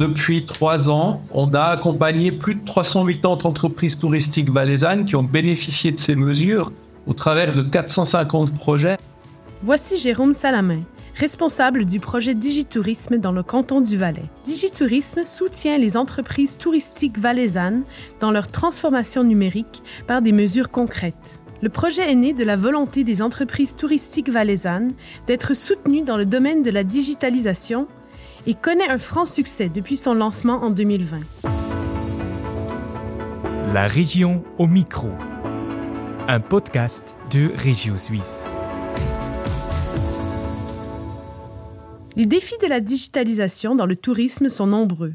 depuis trois ans, on a accompagné plus de 380 entreprises touristiques valaisannes qui ont bénéficié de ces mesures au travers de 450 projets. Voici Jérôme Salamin, responsable du projet Digitourisme dans le canton du Valais. Digitourisme soutient les entreprises touristiques valaisannes dans leur transformation numérique par des mesures concrètes. Le projet est né de la volonté des entreprises touristiques valaisannes d'être soutenues dans le domaine de la digitalisation et connaît un franc succès depuis son lancement en 2020. La région au micro. Un podcast de Régio Suisse. Les défis de la digitalisation dans le tourisme sont nombreux.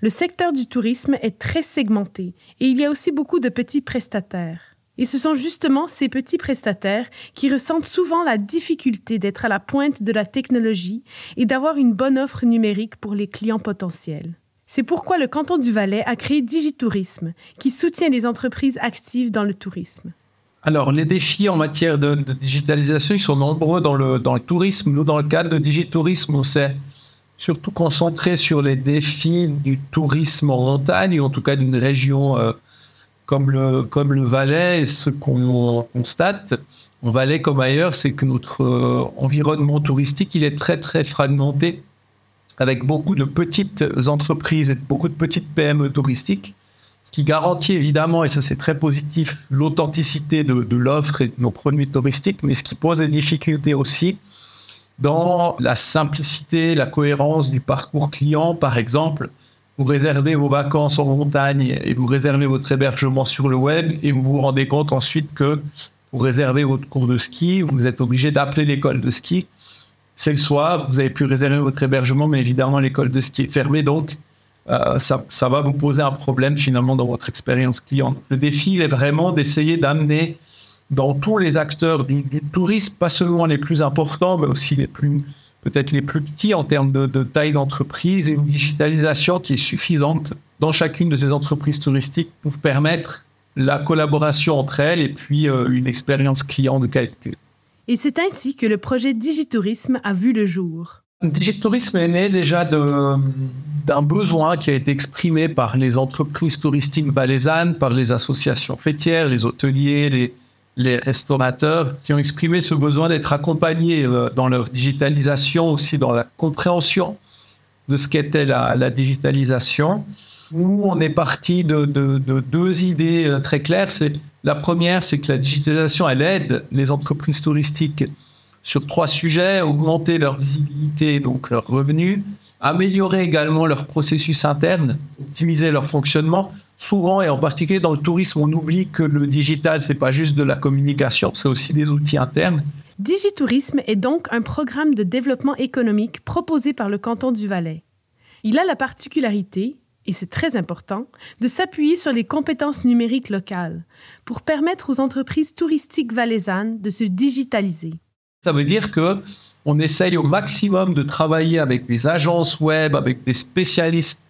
Le secteur du tourisme est très segmenté et il y a aussi beaucoup de petits prestataires. Et ce sont justement ces petits prestataires qui ressentent souvent la difficulté d'être à la pointe de la technologie et d'avoir une bonne offre numérique pour les clients potentiels. C'est pourquoi le canton du Valais a créé Digitourisme, qui soutient les entreprises actives dans le tourisme. Alors, les défis en matière de, digitalisation, ils sont nombreux dans le, dans le tourisme. Nous, dans le cadre de Digitourisme, on s'est surtout concentré sur les défis du tourisme en montagne, ou en tout cas d'une région euh, comme, le, comme le Valais. Ce qu'on constate en Valais comme ailleurs, c'est que notre euh, environnement touristique, il est très, très fragmenté, avec beaucoup de petites entreprises et beaucoup de petites PME touristiques ce qui garantit évidemment, et ça c'est très positif, l'authenticité de, l'offre et de nos produits touristiques, mais ce qui pose des difficultés aussi dans la simplicité, la cohérence du parcours client. Par exemple, vous réservez vos vacances en montagne et vous réservez votre hébergement sur le web et vous vous rendez compte ensuite que pour réserver votre cours de ski, vous êtes obligé d'appeler l'école de ski. C'est le soir, vous avez pu réserver votre hébergement, mais évidemment l'école de ski est fermée, donc euh, ça, va vous poser un problème finalement dans votre expérience client. Le défi est vraiment d'essayer d'amener dans tous les acteurs du, tourisme, pas seulement les plus importants, mais aussi les plus peut-être les plus petits en termes de, taille d'entreprise et une digitalisation qui est suffisante dans chacune de ces entreprises touristiques pour permettre la collaboration entre elles et puis euh, une expérience client de qualité. Et c'est ainsi que le projet Digitourisme a vu le jour. Digitourisme est né déjà d'un besoin qui a été exprimé par les entreprises touristiques valaisannes, par les associations fêtières, les hôteliers, les, les restaurateurs, qui ont exprimé ce besoin d'être accompagnés euh, dans leur digitalisation, aussi dans la compréhension de ce qu'était la, digitalisation. Nous, on est parti de, deux idées euh, très claires. C'est la première, c'est que la digitalisation, elle aide les entreprises touristiques sur trois sujets, augmenter leur visibilité, donc leurs revenus, améliorer également leur processus interne, optimiser leur fonctionnement. Souvent, et en particulier dans le tourisme, on oublie que le digital, c'est pas juste de la communication, c'est aussi des outils internes. Digitourisme est donc un programme de développement économique proposé par le canton du Valais. Il a la particularité, et c'est très important, de s'appuyer sur les compétences numériques locales pour permettre aux entreprises touristiques valaisannes de se digitaliser. Ça veut dire que on essaye au maximum de travailler avec des agences web, avec des spécialistes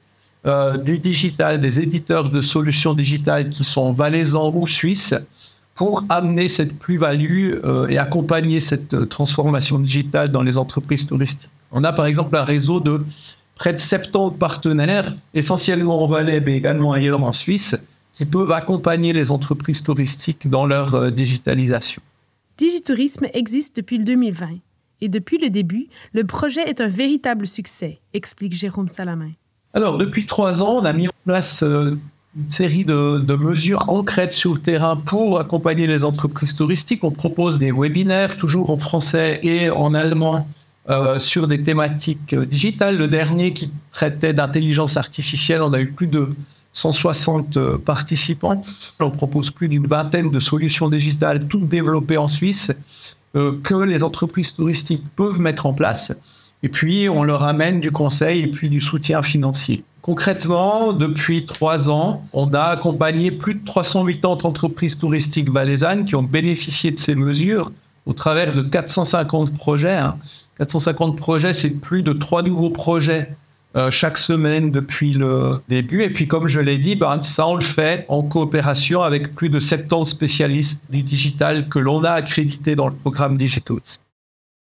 euh, du digital, des éditeurs de solutions digitales qui sont valaisans ou suisses, pour amener cette plus-value euh, et accompagner cette euh, transformation digitale dans les entreprises touristiques. On a par exemple un réseau de près de 70 partenaires, essentiellement en Valais, mais également ailleurs en Suisse, qui peuvent accompagner les entreprises touristiques dans leur digitalisation. Digitourisme existe depuis le 2020 et depuis le début, le projet est un véritable succès, explique Jérôme Salamin. Alors, depuis trois ans, on a mis en place euh, une série de, mesures concrètes sur le terrain pour accompagner les entreprises touristiques. On propose des webinaires, toujours en français et en allemand, euh, sur des thématiques euh, digitales. Le dernier qui traitait d'intelligence artificielle, on a eu plus de 160 euh, participants. On propose plus d'une vingtaine de solutions digitales, toutes développées en Suisse, que les entreprises touristiques peuvent mettre en place. Et puis, on leur amène du conseil et puis du soutien financier. Concrètement, depuis trois ans, on a accompagné plus de 380 entreprises touristiques valaisannes qui ont bénéficié de ces mesures au travers de 450 projets. 450 hein. projets, c'est plus de trois nouveaux projets euh, chaque semaine depuis le début. Et puis, comme je l'ai dit, ben, ça, on le fait en coopération avec plus de 70 spécialistes du digital que l'on a accrédités dans le programme Digitals.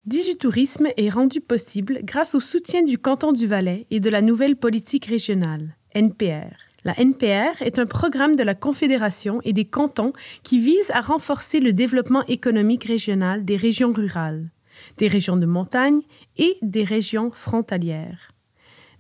Digitourisme est rendu possible grâce au soutien du canton du Valais et de la nouvelle politique régionale, NPR. La NPR est un programme de la Confédération et des cantons qui vise à renforcer le développement économique régional des régions rurales, des régions de montagne et des régions frontalières.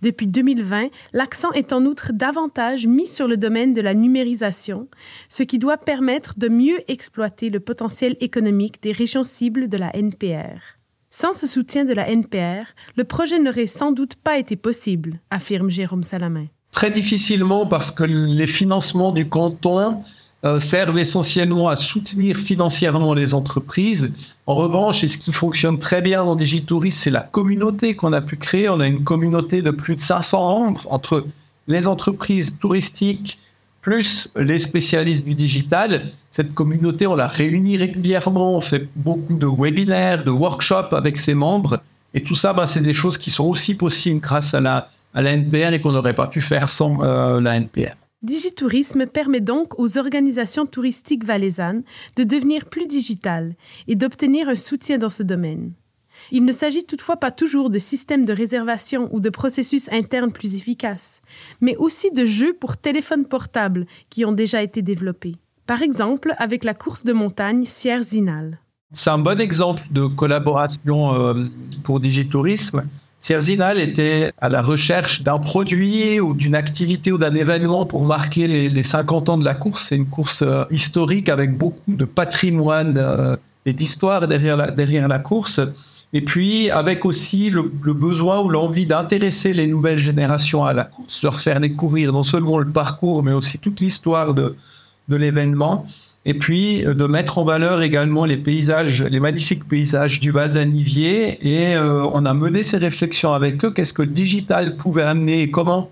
Depuis 2020, l'accent est en outre davantage mis sur le domaine de la numérisation, ce qui doit permettre de mieux exploiter le potentiel économique des régions cibles de la NPR. Sans ce soutien de la NPR, le projet n'aurait sans doute pas été possible, affirme Jérôme Salamin. Très difficilement parce que les financements du canton euh, servent essentiellement à soutenir financièrement les entreprises. En revanche, et ce qui fonctionne très bien dans Digitourisme, c'est la communauté qu'on a pu créer. On a une communauté de plus de 500 membres entre les entreprises touristiques plus les spécialistes du digital. Cette communauté, on la réunit régulièrement, on fait beaucoup de webinaires, de workshops avec ses membres. Et tout ça, bah, c'est des choses qui sont aussi possibles grâce à la, NPR et qu'on n'aurait pas pu faire sans euh, la NPR. Digitourisme permet donc aux organisations touristiques valaisannes de devenir plus digitales et d'obtenir un soutien dans ce domaine. Il ne s'agit toutefois pas toujours de systèmes de réservation ou de processus internes plus efficaces, mais aussi de jeux pour téléphone portable qui ont déjà été développés. Par exemple, avec la course de montagne Sierre Zinal. C'est un bon exemple de collaboration euh, pour Digitourisme Zinal était à la recherche d'un produit ou d'une activité ou d'un événement pour marquer les, 50 ans de la course. C'est une course euh, historique avec beaucoup de patrimoine euh, et d'histoire derrière la course. Et puis avec aussi le, besoin ou l'envie d'intéresser les nouvelles générations à la course, leur faire découvrir non seulement le parcours, mais aussi toute l'histoire de, l'événement et puis euh, de mettre en valeur également les paysages, les magnifiques paysages du Val d'Anivier. Et euh, on a mené ces réflexions avec eux. Qu'est-ce que le digital pouvait amener et comment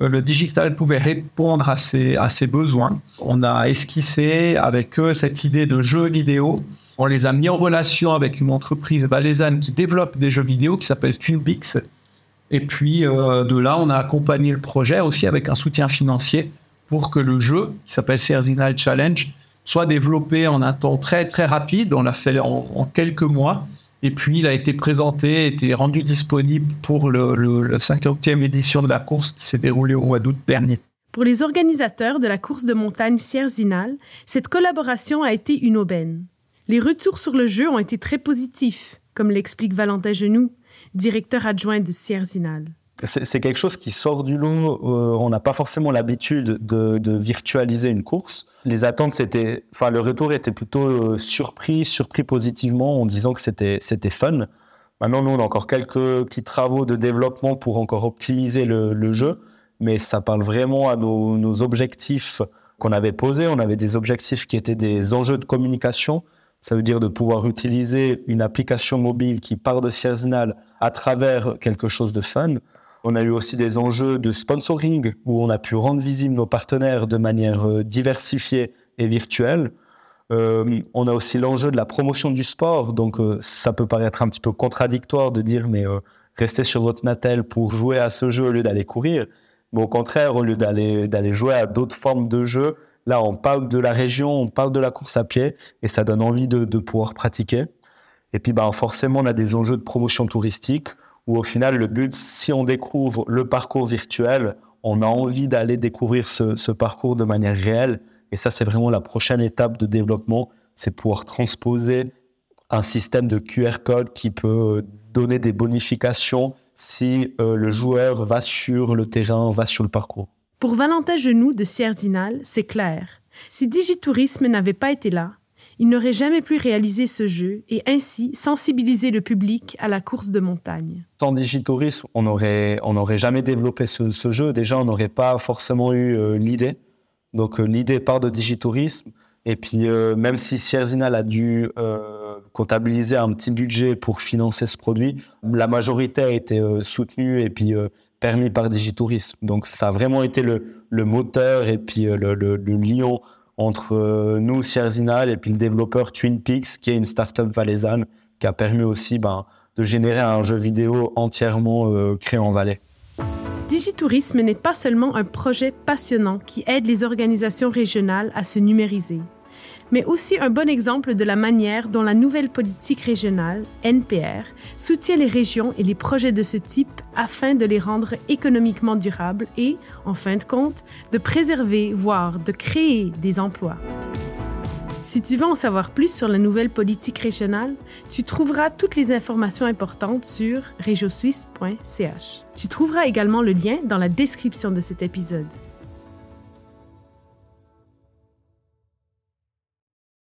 euh, le digital pouvait répondre à ces, à ces besoins? On a esquissé avec eux cette idée de jeux vidéo. On les a mis en relation avec une entreprise valaisanne qui développe des jeux vidéo qui s'appelle Twinpix. Et puis de là, on a accompagné le projet aussi avec un soutien financier pour que le jeu, qui s'appelle Serzinal Challenge, soit développé en un temps très très rapide. On l'a fait en, quelques mois. Et puis, il a été présenté, été rendu disponible pour le, la 50e édition de la course qui s'est déroulée au mois d'août dernier. Pour les organisateurs de la course de montagne Sierre-Zinal, cette collaboration a été une aubaine. Les retours sur le jeu ont été très positifs, comme l'explique Valentin Genoux, directeur adjoint de Sierre-Zinal c'est quelque chose qui sort du lot. Euh, on n'a pas forcément l'habitude de, virtualiser une course. Les attentes, c'était, enfin, le retour était plutôt euh, surpris, surpris positivement en disant que c'était, c'était fun. Maintenant, nous, on a encore quelques petits travaux de développement pour encore optimiser le, jeu, mais ça parle vraiment à nos objectifs qu'on avait posés. On avait des objectifs qui étaient des enjeux de communication. Ça veut dire de pouvoir utiliser une application mobile qui part de Sierzinal à travers quelque chose de fun. On a eu aussi des enjeux de sponsoring où on a pu rendre visibles nos partenaires de manière euh, diversifiée et virtuelle. Euh, on a aussi l'enjeu de la promotion du sport. Donc, euh, ça peut paraître un petit peu contradictoire de dire, mais restez sur votre Natel pour jouer à ce jeu au lieu d'aller courir. Mais au contraire, au lieu d'aller jouer à d'autres formes de jeux, là, on parle de la région, on parle de la course à pied et ça donne envie de, pouvoir pratiquer. Et puis, ben, forcément, on a des enjeux de promotion touristique où au final, le but, si on découvre le parcours virtuel, on a envie d'aller découvrir ce, parcours de manière réelle. Et ça, c'est vraiment la prochaine étape de développement, c'est pouvoir transposer un système de QR code qui peut donner des bonifications si euh, le joueur va sur le terrain, va sur le parcours. Pour Valentin Genoux de Sierzinal, c'est clair. Si Digitourisme n'avait pas été là, il n'aurait jamais pu réaliser ce jeu et ainsi sensibiliser le public à la course de montagne. Sans digitourisme, on n'aurait on aurait jamais développé ce, jeu. Déjà, on n'aurait pas forcément eu euh, l'idée. Donc euh, l'idée part de digitourisme. Et puis euh, même si Sierzinal a dû comptabiliser un petit budget pour financer ce produit, la majorité a été soutenue et puis permis par digitourisme. Donc ça a vraiment été le, moteur et puis le, le, le lion entre euh, nous, Sierzinal, et puis le développeur Twin Peaks, qui est une startup valaisanne, qui a permis aussi ben, de générer un jeu vidéo entièrement euh, créé en Valais. Digitourisme n'est pas seulement un projet passionnant qui aide les organisations régionales à se numériser, mais aussi un bon exemple de la manière dont la nouvelle politique régionale, NPR, soutient les régions et les projets de ce type afin de les rendre économiquement durables et, en fin de compte, de préserver, voire de créer des emplois. Si tu veux en savoir plus sur la nouvelle politique régionale, tu trouveras toutes les informations importantes sur regiosuisse.ch. Tu trouveras également le lien dans la description de cet épisode.